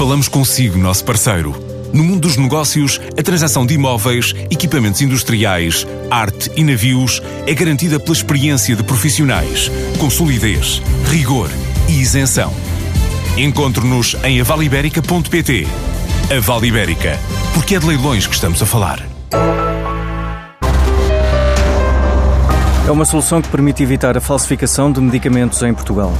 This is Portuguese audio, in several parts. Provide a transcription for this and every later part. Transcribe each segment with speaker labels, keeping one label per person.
Speaker 1: Falamos consigo, nosso parceiro. No mundo dos negócios, a transação de imóveis, equipamentos industriais, arte e navios é garantida pela experiência de profissionais, com solidez, rigor e isenção. Encontre-nos em avaliberica.pt. A Vale Ibérica, porque é de leilões que estamos a falar.
Speaker 2: É uma solução que permite evitar a falsificação de medicamentos em Portugal.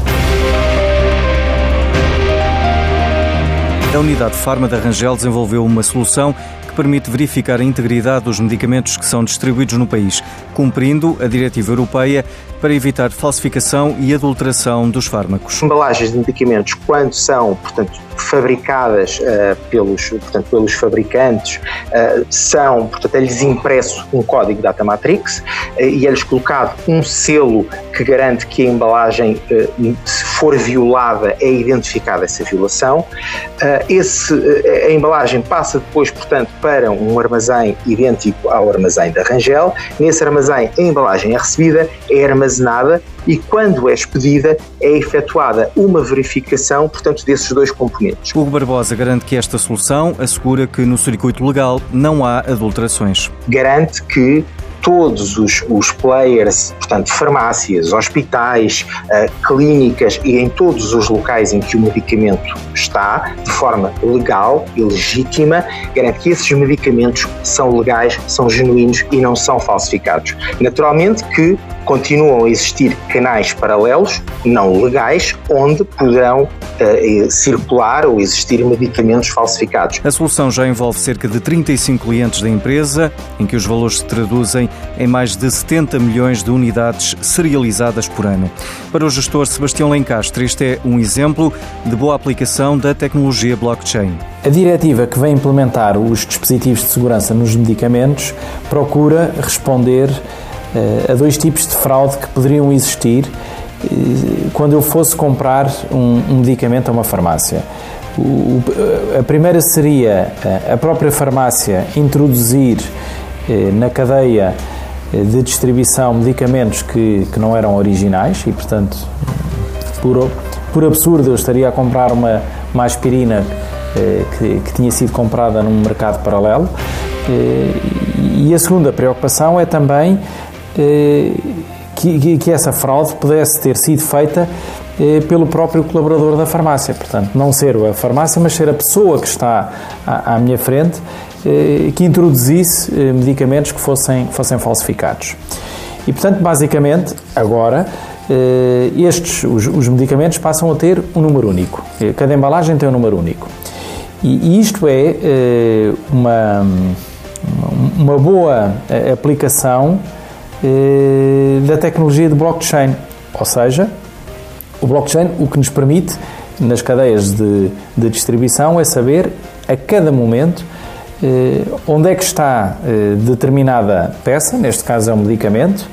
Speaker 2: A unidade Farma da Rangel desenvolveu uma solução que permite verificar a integridade dos medicamentos que são distribuídos no país, cumprindo a diretiva europeia para evitar falsificação e adulteração dos fármacos.
Speaker 3: Embalagens de medicamentos, quando são, portanto, fabricadas uh, pelos, portanto, pelos fabricantes, uh, são, portanto, é-lhes impresso um código Data Matrix uh, e é-lhes colocado um selo que garante que a embalagem, se for violada, é identificada essa violação. Esse, a embalagem passa depois, portanto, para um armazém idêntico ao armazém da Rangel. Nesse armazém, a embalagem é recebida, é armazenada e, quando é expedida, é efetuada uma verificação, portanto, desses dois componentes.
Speaker 2: Hugo Barbosa garante que esta solução assegura que no circuito legal não há adulterações.
Speaker 3: Garante que todos os, os players, portanto, farmácias, hospitais, uh, clínicas e em todos os locais em que o medicamento está, de forma legal e legítima, garante que esses medicamentos são legais, são genuínos e não são falsificados. Naturalmente que continuam a existir canais paralelos, não legais, onde poderão uh, circular ou existir medicamentos falsificados.
Speaker 2: A solução já envolve cerca de 35 clientes da empresa, em que os valores se traduzem em mais de 70 milhões de unidades serializadas por ano. Para o gestor Sebastião Lencastre, este é um exemplo de boa aplicação da tecnologia blockchain.
Speaker 4: A diretiva que vem implementar os dispositivos de segurança nos medicamentos procura responder uh, a dois tipos de fraude que poderiam existir uh, quando eu fosse comprar um, um medicamento a uma farmácia. O, a primeira seria a própria farmácia introduzir eh, na cadeia de distribuição medicamentos que, que não eram originais e, portanto, por, por absurdo, eu estaria a comprar uma, uma aspirina eh, que, que, tinha sido comprada num mercado paralelo. Eh, e a segunda preocupação é também eh, que, que, essa fraude pudesse ter sido feita eh, pelo próprio colaborador da farmácia. Portanto, não ser a farmácia, mas ser a pessoa que está à, à minha frente eh, que introduzisse eh, medicamentos que fossem, fossem falsificados. E, portanto, basicamente, agora, eh, estes, os, os, medicamentos passam a ter um número único. Cada embalagem tem um número único. E, e isto é uma, uma boa aplicação da tecnologia de blockchain. Ou seja, o blockchain o que nos permite, nas cadeias de, de distribuição, é saber a cada momento eh, onde é que está eh, determinada peça, neste caso é um medicamento,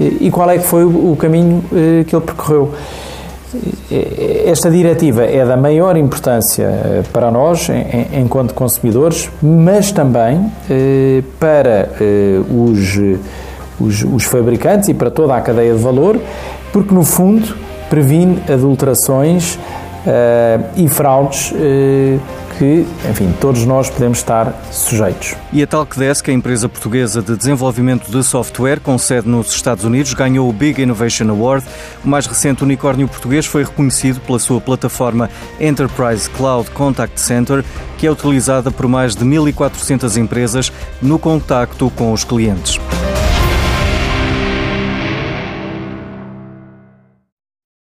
Speaker 4: eh, e qual é que foi o caminho que ele percorreu. Esta diretiva é da maior importância para nós, enquanto consumidores, mas também para os, os, os fabricantes e para toda a cadeia de valor, porque no fundo previne adulterações e fraudes que, enfim, todos nós podemos estar sujeitos.
Speaker 2: E a Talkdesk, a empresa portuguesa de desenvolvimento de software com sede nos Estados Unidos, ganhou o Big Innovation Award. O mais recente unicórnio português foi reconhecido pela sua plataforma Enterprise Cloud Contact Center, que é utilizada por mais de 1.400 empresas no contacto com os clientes.